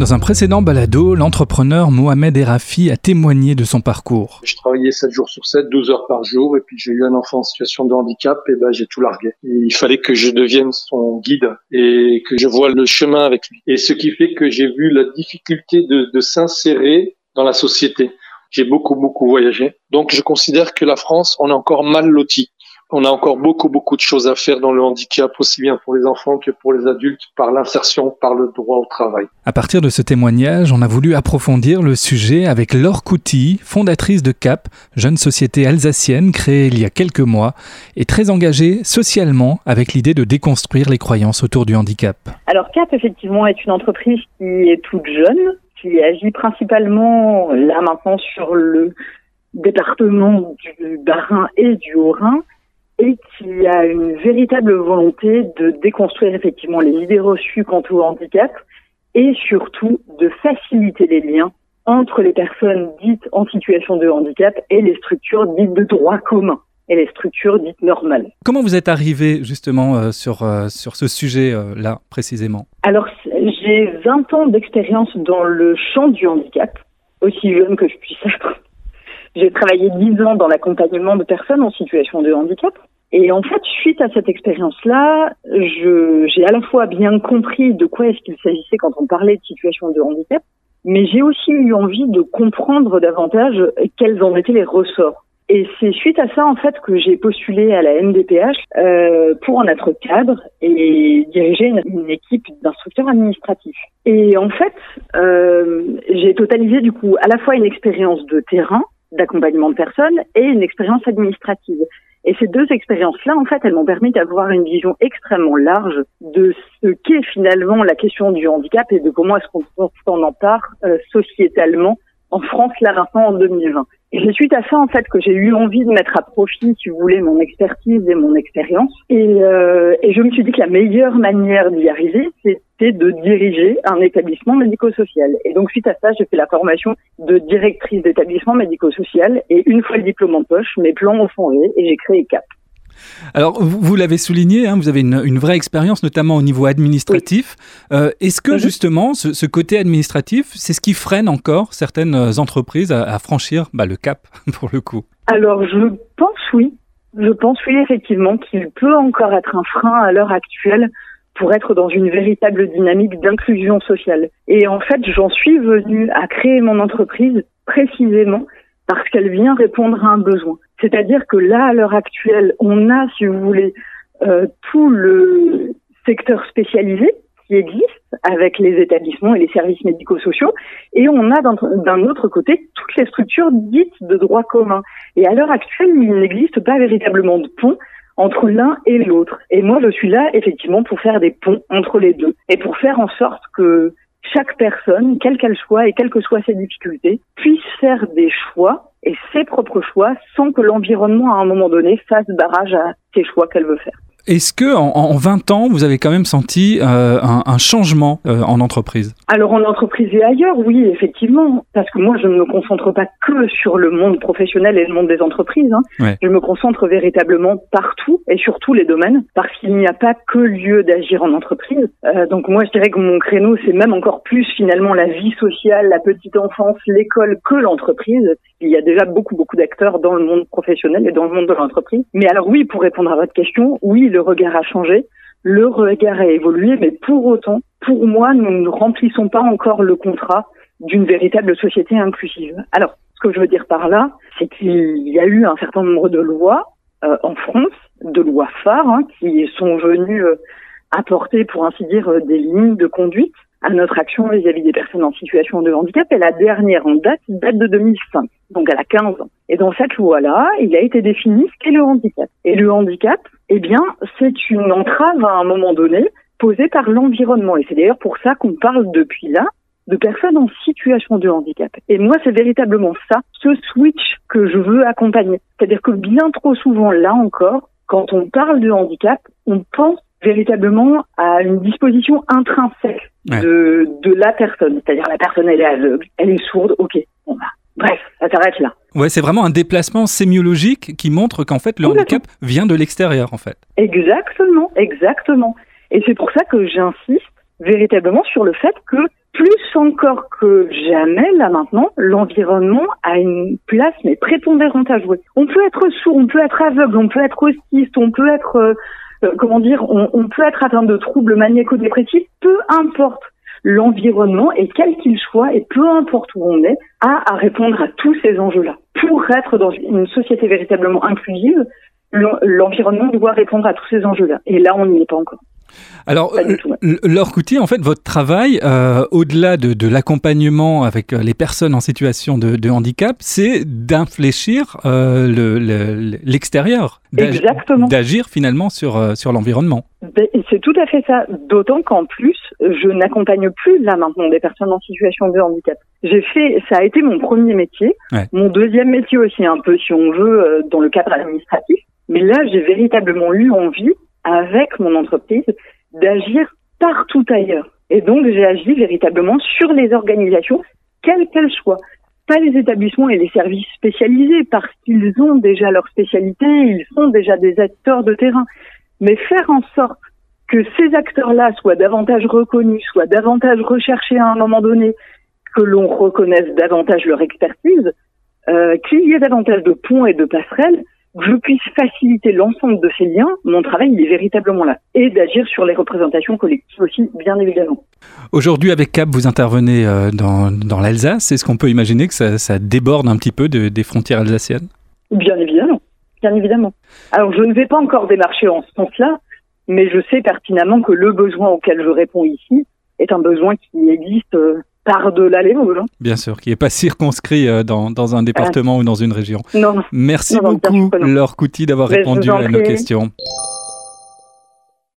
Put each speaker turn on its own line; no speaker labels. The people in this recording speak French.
Dans un précédent balado, l'entrepreneur Mohamed Erafi a témoigné de son parcours.
Je travaillais 7 jours sur 7, 12 heures par jour, et puis j'ai eu un enfant en situation de handicap, et ben j'ai tout largué. il fallait que je devienne son guide et que je voie le chemin avec lui. Et ce qui fait que j'ai vu la difficulté de, de s'insérer dans la société. J'ai beaucoup, beaucoup voyagé. Donc, je considère que la France, on est encore mal loti on a encore beaucoup, beaucoup de choses à faire dans le handicap, aussi bien pour les enfants que pour les adultes, par l'insertion, par le droit au travail.
À partir de ce témoignage, on a voulu approfondir le sujet avec Laure Couty, fondatrice de CAP, jeune société alsacienne créée il y a quelques mois et très engagée socialement avec l'idée de déconstruire les croyances autour du handicap.
Alors CAP, effectivement, est une entreprise qui est toute jeune, qui agit principalement là maintenant sur le département du Bas-Rhin et du Haut-Rhin et qui a une véritable volonté de déconstruire effectivement les idées reçues quant au handicap et surtout de faciliter les liens entre les personnes dites en situation de handicap et les structures dites de droit commun et les structures dites normales.
Comment vous êtes arrivé justement euh, sur, euh, sur ce sujet-là euh, précisément?
Alors j'ai 20 ans d'expérience dans le champ du handicap, aussi jeune que je puisse être. J'ai travaillé 10 ans dans l'accompagnement de personnes en situation de handicap. Et en fait, suite à cette expérience-là, j'ai à la fois bien compris de quoi est-ce qu'il s'agissait quand on parlait de situation de handicap, mais j'ai aussi eu envie de comprendre davantage quels en étaient les ressorts. Et c'est suite à ça en fait que j'ai postulé à la MDPH euh, pour en être cadre et diriger une, une équipe d'instructeurs administratifs. Et en fait, euh, j'ai totalisé du coup à la fois une expérience de terrain d'accompagnement de personnes et une expérience administrative. Et ces deux expériences-là, en fait, elles m'ont permis d'avoir une vision extrêmement large de ce qu'est finalement la question du handicap et de comment est-ce qu'on en part euh, sociétalement en France là maintenant en 2020. Et c'est suite à ça en fait que j'ai eu envie de mettre à profit, si vous voulez, mon expertise et mon expérience. Et, euh, et je me suis dit que la meilleure manière d'y arriver, c'était de diriger un établissement médico-social. Et donc suite à ça, j'ai fait la formation de directrice d'établissement médico-social. Et une fois le diplôme en poche, mes plans ont changé et j'ai créé CAP.
Alors, vous, l'avez souligné, hein, vous avez une, vraie expérience, notamment au niveau administratif. Euh, est-ce que mhm. justement, ce, côté administratif, c'est ce qui freine encore certaines entreprises à, franchir bah, le cap, pour le coup?
Alors, je pense oui. Je pense oui, effectivement, qu'il peut encore être un frein à l'heure actuelle pour être dans une véritable dynamique d'inclusion sociale. Et en fait, j'en suis venue à créer mon entreprise précisément parce qu'elle vient répondre à un besoin. C'est-à-dire que là, à l'heure actuelle, on a, si vous voulez, euh, tout le secteur spécialisé qui existe avec les établissements et les services médico-sociaux, et on a d'un autre côté toutes les structures dites de droit commun. Et à l'heure actuelle, il n'existe pas véritablement de pont entre l'un et l'autre. Et moi, je suis là effectivement pour faire des ponts entre les deux et pour faire en sorte que chaque personne, quelle qu'elle soit et quelles que soient ses difficultés, puisse faire des choix et ses propres choix sans que l'environnement à un moment donné fasse barrage à ses choix qu'elle veut faire.
Est-ce que en, 20 ans, vous avez quand même senti euh, un, changement euh, en entreprise?
Alors en entreprise et ailleurs, oui, effectivement, parce que moi, je ne me concentre pas que sur le monde professionnel et le monde des entreprises. Hein. Je me concentre véritablement partout et sur tous les domaines, parce qu'il n'y a pas que lieu d'agir en entreprise. Euh, donc moi, je dirais que mon créneau, c'est même encore plus finalement la vie sociale, la petite enfance, l'école que l'entreprise. Il y a déjà beaucoup, beaucoup d'acteurs dans le monde professionnel et dans le monde de l'entreprise. Mais alors oui, pour répondre à votre question, oui, le regard a changé, le regard a évolué, mais pour autant, pour moi, nous ne remplissons pas encore le contrat d'une véritable société inclusive. Alors, ce que je veux dire par là, c'est qu'il y a eu un certain nombre de lois euh, en France, de lois phares, hein, qui sont venues euh, apporter, pour ainsi dire, euh, des lignes de conduite à notre action vis-à-vis des personnes en situation de handicap. Et la dernière en date date de 2005, donc elle a 15 ans. Et dans cette loi-là, il a été défini ce qu'est le handicap. Et le handicap, eh bien, c'est une entrave à un moment donné posée par l'environnement. Et c'est d'ailleurs pour ça qu'on parle depuis là de personnes en situation de handicap. Et moi, c'est véritablement ça, ce switch que je veux accompagner. C'est-à-dire que bien trop souvent, là encore, quand on parle de handicap, on pense véritablement à une disposition intrinsèque de, de la personne. C'est-à-dire la personne, elle est aveugle, elle est sourde, ok, bon bah, bref, ça s'arrête là.
Ouais, c'est vraiment un déplacement sémiologique qui montre qu'en fait le handicap vient de l'extérieur en fait.
Exactement, exactement. Et c'est pour ça que j'insiste véritablement sur le fait que plus encore que jamais, là maintenant, l'environnement a une place mais prépondérante à jouer. On peut être sourd, on peut être aveugle, on peut être autiste, on peut être, euh, euh, comment dire, on, on, peut être atteint de troubles maniaco-dépressifs, peu importe l'environnement et quel qu'il soit et peu importe où on est, a à répondre à tous ces enjeux-là. Pour être dans une société véritablement inclusive, l'environnement doit répondre à tous ces enjeux-là. Et là, on n'y est pas encore.
Alors, Laure Coutier, en fait, votre travail, euh, au-delà de, l'accompagnement avec euh, les personnes en situation de, handicap, c'est d'infléchir euh, l'extérieur, d'agir finalement sur, sur l'environnement.
Ben, c'est tout à fait ça, d'autant qu'en plus, je n'accompagne plus là maintenant des personnes en situation de handicap. J'ai fait, ça a été mon premier métier, mon deuxième métier aussi un peu, si on veut, dans le cadre administratif. Mais là, j'ai véritablement eu envie avec mon entreprise d'agir partout ailleurs. Et donc, j'ai agi véritablement sur les organisations, quelles qu'elles soient. Pas les établissements et les services spécialisés, parce qu'ils ont déjà leur spécialité, ils sont déjà des acteurs de terrain. Mais faire en sorte que ces acteurs-là soient davantage reconnus, soient davantage recherchés à un moment donné, que l'on reconnaisse davantage leur expertise, euh, qu'il y ait davantage de ponts et de passerelles, je puisse faciliter l'ensemble de ces liens, mon travail il est véritablement là. Et d'agir sur les représentations collectives aussi, bien évidemment.
Aujourd'hui, avec CAP, vous intervenez euh, dans, dans l'Alsace. Est-ce qu'on peut imaginer que ça, ça, déborde un petit peu de, des frontières alsaciennes?
Bien évidemment. Bien évidemment. Alors, je ne vais pas encore démarcher en ce sens-là, mais je sais pertinemment que le besoin auquel je réponds ici est un besoin qui existe euh, par-delà les Vosges.
Bien sûr, qui n'est pas circonscrit euh, dans, dans un département ou dans une région.
Non.
Merci beaucoup, Laure Couty, d'avoir répondu à nos questions.